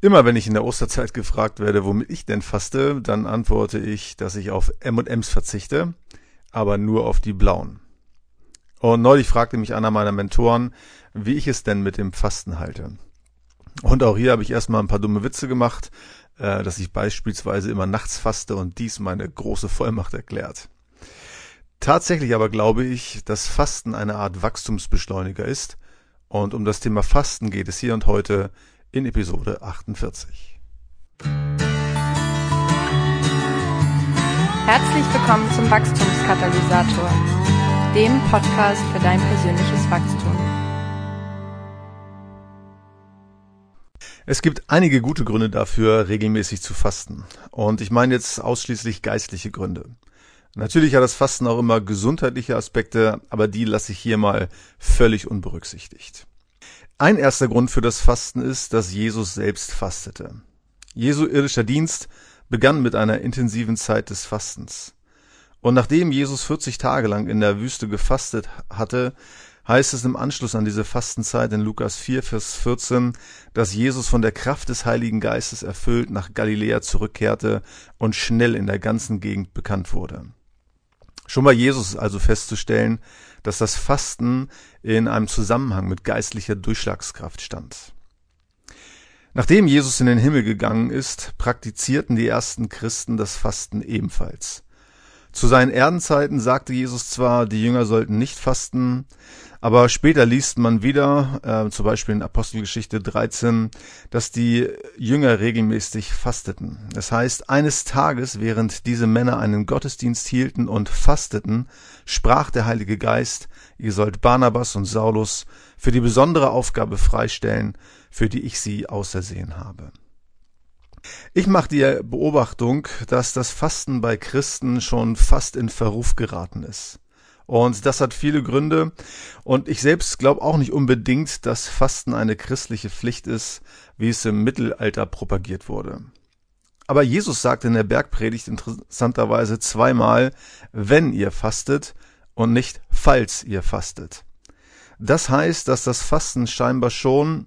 Immer wenn ich in der Osterzeit gefragt werde, womit ich denn faste, dann antworte ich, dass ich auf M&Ms verzichte, aber nur auf die blauen. Und neulich fragte mich einer meiner Mentoren, wie ich es denn mit dem Fasten halte. Und auch hier habe ich erstmal ein paar dumme Witze gemacht, äh, dass ich beispielsweise immer nachts faste und dies meine große Vollmacht erklärt. Tatsächlich aber glaube ich, dass Fasten eine Art Wachstumsbeschleuniger ist, und um das Thema Fasten geht es hier und heute in Episode 48. Herzlich willkommen zum Wachstumskatalysator, dem Podcast für dein persönliches Wachstum. Es gibt einige gute Gründe dafür, regelmäßig zu fasten. Und ich meine jetzt ausschließlich geistliche Gründe. Natürlich hat das Fasten auch immer gesundheitliche Aspekte, aber die lasse ich hier mal völlig unberücksichtigt. Ein erster Grund für das Fasten ist, dass Jesus selbst fastete. Jesu irdischer Dienst begann mit einer intensiven Zeit des Fastens. Und nachdem Jesus 40 Tage lang in der Wüste gefastet hatte, heißt es im Anschluss an diese Fastenzeit in Lukas 4, Vers 14, dass Jesus von der Kraft des Heiligen Geistes erfüllt nach Galiläa zurückkehrte und schnell in der ganzen Gegend bekannt wurde. Schon bei Jesus ist also festzustellen, dass das Fasten in einem Zusammenhang mit geistlicher Durchschlagskraft stand. Nachdem Jesus in den Himmel gegangen ist, praktizierten die ersten Christen das Fasten ebenfalls. Zu seinen Erdenzeiten sagte Jesus zwar, die Jünger sollten nicht fasten, aber später liest man wieder, äh, zum Beispiel in Apostelgeschichte 13, dass die Jünger regelmäßig fasteten. Das heißt, eines Tages, während diese Männer einen Gottesdienst hielten und fasteten, sprach der Heilige Geist, ihr sollt Barnabas und Saulus für die besondere Aufgabe freistellen, für die ich sie ausersehen habe. Ich mache die Beobachtung, dass das Fasten bei Christen schon fast in Verruf geraten ist. Und das hat viele Gründe. Und ich selbst glaube auch nicht unbedingt, dass Fasten eine christliche Pflicht ist, wie es im Mittelalter propagiert wurde. Aber Jesus sagt in der Bergpredigt interessanterweise zweimal, wenn ihr fastet und nicht falls ihr fastet. Das heißt, dass das Fasten scheinbar schon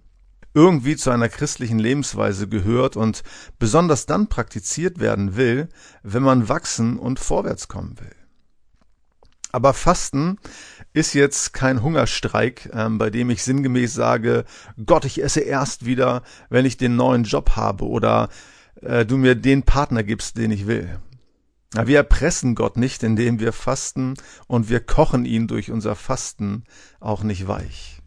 irgendwie zu einer christlichen Lebensweise gehört und besonders dann praktiziert werden will, wenn man wachsen und vorwärts kommen will. Aber Fasten ist jetzt kein Hungerstreik, ähm, bei dem ich sinngemäß sage, Gott, ich esse erst wieder, wenn ich den neuen Job habe oder äh, du mir den Partner gibst, den ich will. Ja, wir erpressen Gott nicht, indem wir fasten und wir kochen ihn durch unser Fasten auch nicht weich.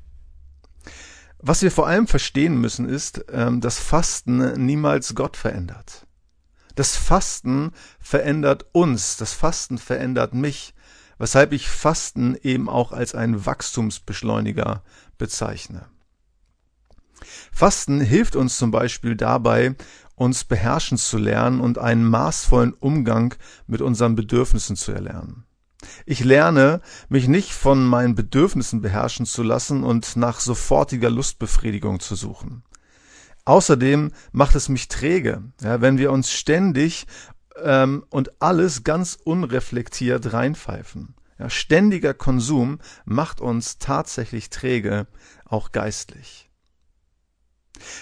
Was wir vor allem verstehen müssen, ist, ähm, dass Fasten niemals Gott verändert. Das Fasten verändert uns, das Fasten verändert mich, weshalb ich Fasten eben auch als einen Wachstumsbeschleuniger bezeichne. Fasten hilft uns zum Beispiel dabei, uns beherrschen zu lernen und einen maßvollen Umgang mit unseren Bedürfnissen zu erlernen. Ich lerne, mich nicht von meinen Bedürfnissen beherrschen zu lassen und nach sofortiger Lustbefriedigung zu suchen. Außerdem macht es mich träge, ja, wenn wir uns ständig ähm, und alles ganz unreflektiert reinpfeifen. Ja, ständiger Konsum macht uns tatsächlich träge, auch geistlich.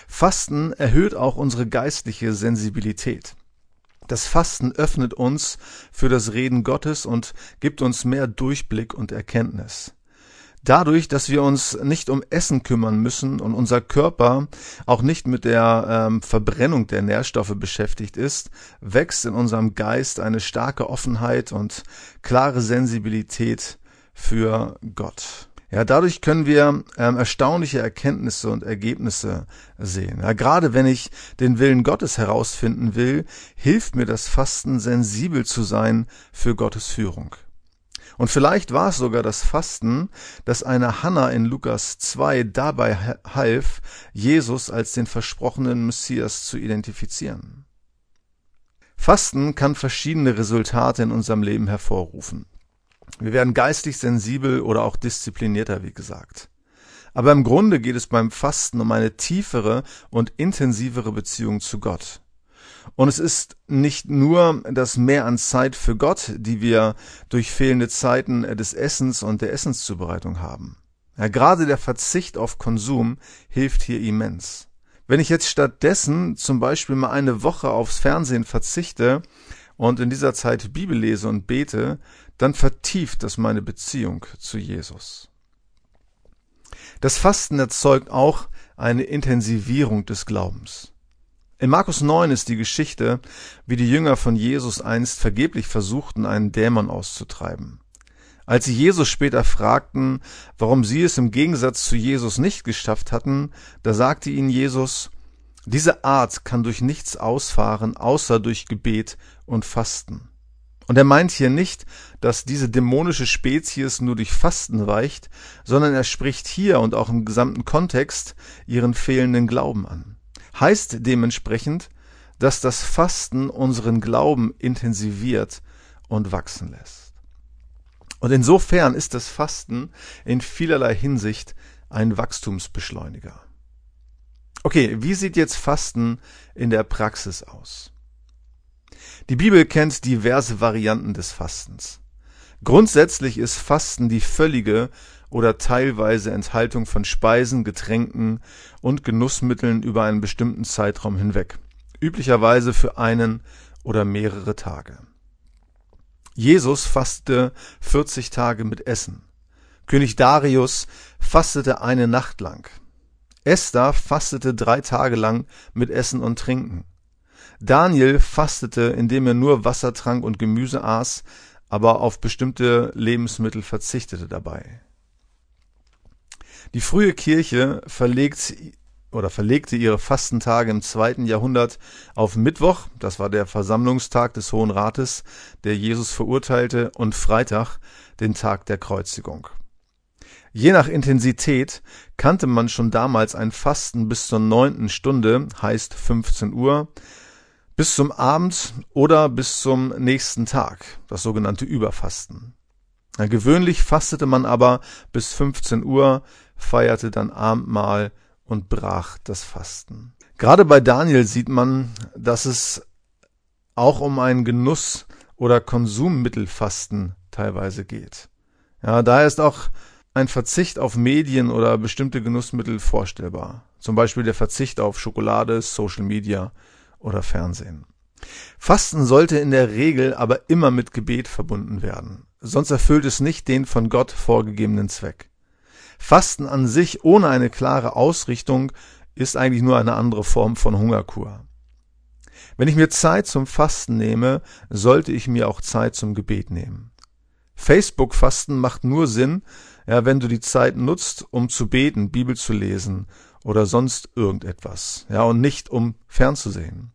Fasten erhöht auch unsere geistliche Sensibilität. Das Fasten öffnet uns für das Reden Gottes und gibt uns mehr Durchblick und Erkenntnis. Dadurch, dass wir uns nicht um Essen kümmern müssen und unser Körper auch nicht mit der ähm, Verbrennung der Nährstoffe beschäftigt ist, wächst in unserem Geist eine starke Offenheit und klare Sensibilität für Gott. Ja, dadurch können wir ähm, erstaunliche Erkenntnisse und Ergebnisse sehen. Ja, gerade wenn ich den Willen Gottes herausfinden will, hilft mir das Fasten sensibel zu sein für Gottes Führung. Und vielleicht war es sogar das Fasten, das eine Hanna in Lukas 2 dabei half, Jesus als den versprochenen Messias zu identifizieren. Fasten kann verschiedene Resultate in unserem Leben hervorrufen. Wir werden geistig sensibel oder auch disziplinierter, wie gesagt. Aber im Grunde geht es beim Fasten um eine tiefere und intensivere Beziehung zu Gott. Und es ist nicht nur das Mehr an Zeit für Gott, die wir durch fehlende Zeiten des Essens und der Essenszubereitung haben. Ja, gerade der Verzicht auf Konsum hilft hier immens. Wenn ich jetzt stattdessen zum Beispiel mal eine Woche aufs Fernsehen verzichte und in dieser Zeit Bibel lese und bete, dann vertieft das meine Beziehung zu Jesus. Das Fasten erzeugt auch eine Intensivierung des Glaubens. In Markus 9 ist die Geschichte, wie die Jünger von Jesus einst vergeblich versuchten, einen Dämon auszutreiben. Als sie Jesus später fragten, warum sie es im Gegensatz zu Jesus nicht geschafft hatten, da sagte ihnen Jesus, diese Art kann durch nichts ausfahren, außer durch Gebet und Fasten. Und er meint hier nicht, dass diese dämonische Spezies nur durch Fasten weicht, sondern er spricht hier und auch im gesamten Kontext ihren fehlenden Glauben an. Heißt dementsprechend, dass das Fasten unseren Glauben intensiviert und wachsen lässt. Und insofern ist das Fasten in vielerlei Hinsicht ein Wachstumsbeschleuniger. Okay, wie sieht jetzt Fasten in der Praxis aus? Die Bibel kennt diverse Varianten des Fastens. Grundsätzlich ist Fasten die völlige oder teilweise Enthaltung von Speisen, Getränken und Genussmitteln über einen bestimmten Zeitraum hinweg, üblicherweise für einen oder mehrere Tage. Jesus fastete 40 Tage mit Essen. König Darius fastete eine Nacht lang. Esther fastete drei Tage lang mit Essen und Trinken. Daniel fastete, indem er nur Wasser trank und Gemüse aß, aber auf bestimmte Lebensmittel verzichtete dabei. Die frühe Kirche verlegt oder verlegte ihre Fastentage im zweiten Jahrhundert auf Mittwoch, das war der Versammlungstag des Hohen Rates, der Jesus verurteilte, und Freitag, den Tag der Kreuzigung. Je nach Intensität kannte man schon damals ein Fasten bis zur neunten Stunde, heißt 15 Uhr, bis zum Abend oder bis zum nächsten Tag, das sogenannte Überfasten. Gewöhnlich fastete man aber bis 15 Uhr, feierte dann Abendmahl und brach das Fasten. Gerade bei Daniel sieht man, dass es auch um ein Genuss- oder Konsummittelfasten teilweise geht. Ja, daher ist auch ein Verzicht auf Medien oder bestimmte Genussmittel vorstellbar. Zum Beispiel der Verzicht auf Schokolade, Social Media oder Fernsehen. Fasten sollte in der Regel aber immer mit Gebet verbunden werden, sonst erfüllt es nicht den von Gott vorgegebenen Zweck. Fasten an sich ohne eine klare Ausrichtung ist eigentlich nur eine andere Form von Hungerkur. Wenn ich mir Zeit zum Fasten nehme, sollte ich mir auch Zeit zum Gebet nehmen. Facebook-Fasten macht nur Sinn, ja, wenn du die Zeit nutzt, um zu beten, Bibel zu lesen oder sonst irgendetwas, ja, und nicht um fernzusehen.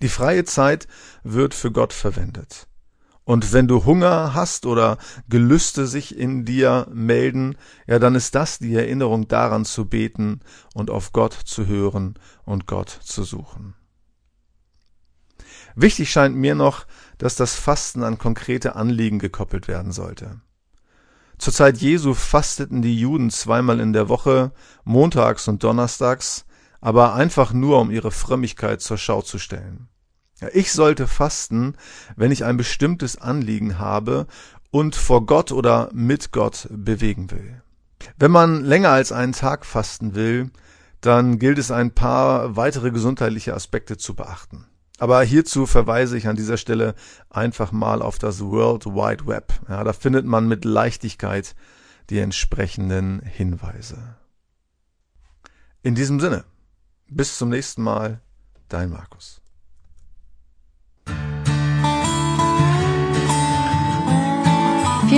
Die freie Zeit wird für Gott verwendet. Und wenn du Hunger hast oder Gelüste sich in dir melden, ja, dann ist das die Erinnerung daran zu beten und auf Gott zu hören und Gott zu suchen. Wichtig scheint mir noch, dass das Fasten an konkrete Anliegen gekoppelt werden sollte. Zur Zeit Jesu fasteten die Juden zweimal in der Woche, montags und donnerstags, aber einfach nur, um ihre Frömmigkeit zur Schau zu stellen. Ich sollte fasten, wenn ich ein bestimmtes Anliegen habe und vor Gott oder mit Gott bewegen will. Wenn man länger als einen Tag fasten will, dann gilt es ein paar weitere gesundheitliche Aspekte zu beachten. Aber hierzu verweise ich an dieser Stelle einfach mal auf das World Wide Web. Ja, da findet man mit Leichtigkeit die entsprechenden Hinweise. In diesem Sinne, bis zum nächsten Mal, dein Markus.